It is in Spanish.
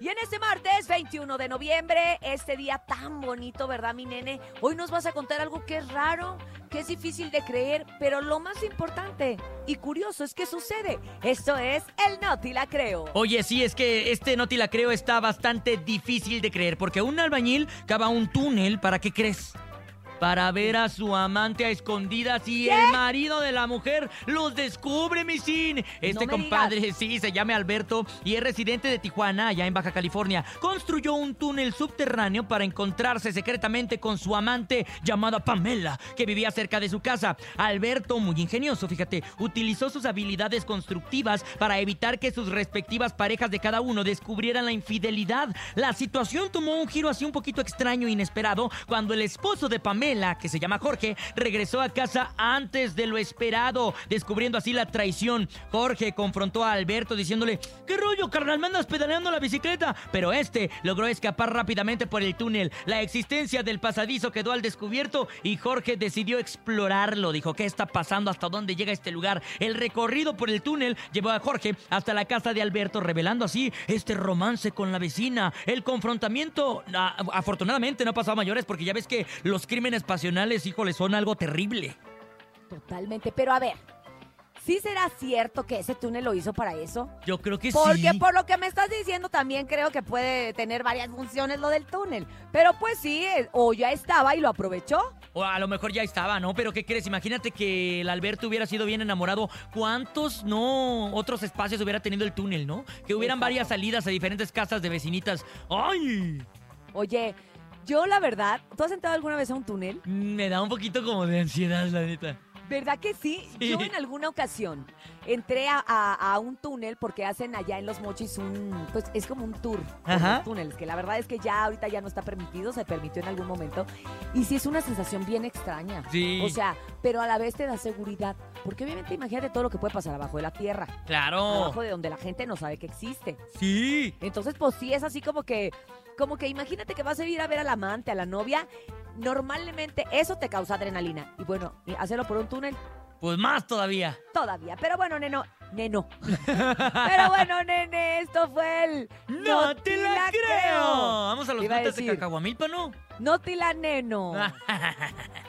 Y en este martes 21 de noviembre, este día tan bonito, ¿verdad, mi nene? Hoy nos vas a contar algo que es raro, que es difícil de creer, pero lo más importante y curioso es que sucede. Esto es el la creo. Oye, sí, es que este la creo está bastante difícil de creer, porque un albañil cava un túnel, ¿para qué crees? Para ver a su amante a escondidas y el marido de la mujer los descubre, mi sin. Este compadre, sí, se llama Alberto y es residente de Tijuana, allá en Baja California. Construyó un túnel subterráneo para encontrarse secretamente con su amante llamada Pamela, que vivía cerca de su casa. Alberto, muy ingenioso, fíjate, utilizó sus habilidades constructivas para evitar que sus respectivas parejas de cada uno descubrieran la infidelidad. La situación tomó un giro así un poquito extraño e inesperado cuando el esposo de Pamela que se llama Jorge, regresó a casa antes de lo esperado, descubriendo así la traición. Jorge confrontó a Alberto diciéndole, ¿qué rollo, carnal? ¿Me andas pedaleando la bicicleta? Pero este logró escapar rápidamente por el túnel. La existencia del pasadizo quedó al descubierto y Jorge decidió explorarlo. Dijo, ¿qué está pasando? ¿Hasta dónde llega este lugar? El recorrido por el túnel llevó a Jorge hasta la casa de Alberto, revelando así este romance con la vecina. El confrontamiento, afortunadamente, no pasó a mayores porque ya ves que los crímenes pasionales, híjole, son algo terrible. Totalmente, pero a ver, ¿Sí será cierto que ese túnel lo hizo para eso? Yo creo que sí. Porque por lo que me estás diciendo también creo que puede tener varias funciones lo del túnel. Pero pues sí, eh, o ya estaba y lo aprovechó. O a lo mejor ya estaba, ¿no? Pero ¿qué crees? Imagínate que el Alberto hubiera sido bien enamorado. ¿Cuántos, no, otros espacios hubiera tenido el túnel, no? Que hubieran varias salidas a diferentes casas de vecinitas. ¡Ay! Oye, yo, la verdad, ¿tú has entrado alguna vez a un túnel? Me da un poquito como de ansiedad, la neta. ¿Verdad que sí? Yo en alguna ocasión entré a, un túnel porque hacen allá en Los Mochis un, pues es como un tour Ajá. túneles, que la verdad es que ya ahorita ya no está permitido, se permitió en algún momento. Y sí es una sensación bien extraña. Sí. O sea, pero a la vez te da seguridad. Porque obviamente imagínate todo lo que puede pasar abajo de la tierra. Claro. Abajo de donde la gente no sabe que existe. Sí. Entonces, pues sí es así como que como que imagínate que vas a ir a ver al amante, a la novia. Normalmente eso te causa adrenalina. Y bueno, hacerlo por un túnel. Pues más todavía. Todavía. Pero bueno, neno. Neno. Pero bueno, nene, esto fue el. ¡No, te la, creo. Vamos a los frutas de cacahuamilpa, ¿no? No te la neno.